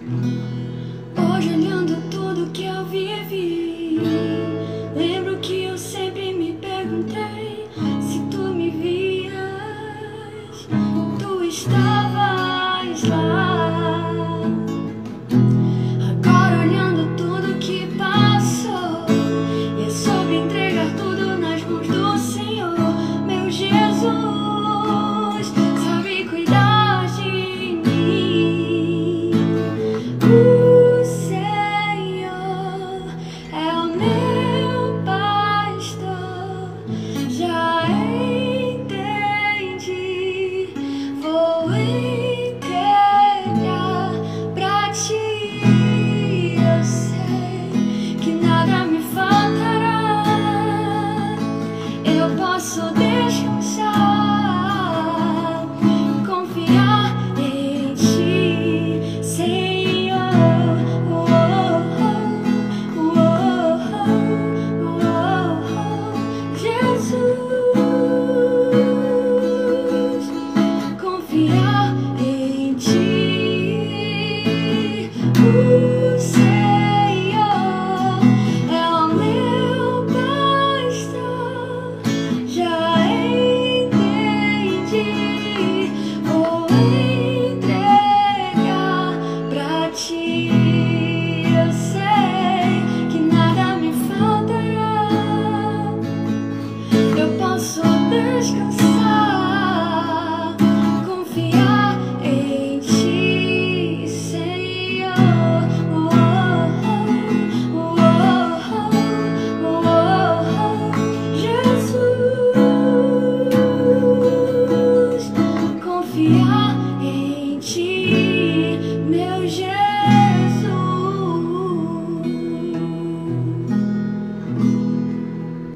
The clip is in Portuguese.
Hoje olhando tudo que eu vivi, lembro que eu sempre me perguntei se tu me vias, tu estavas lá. day.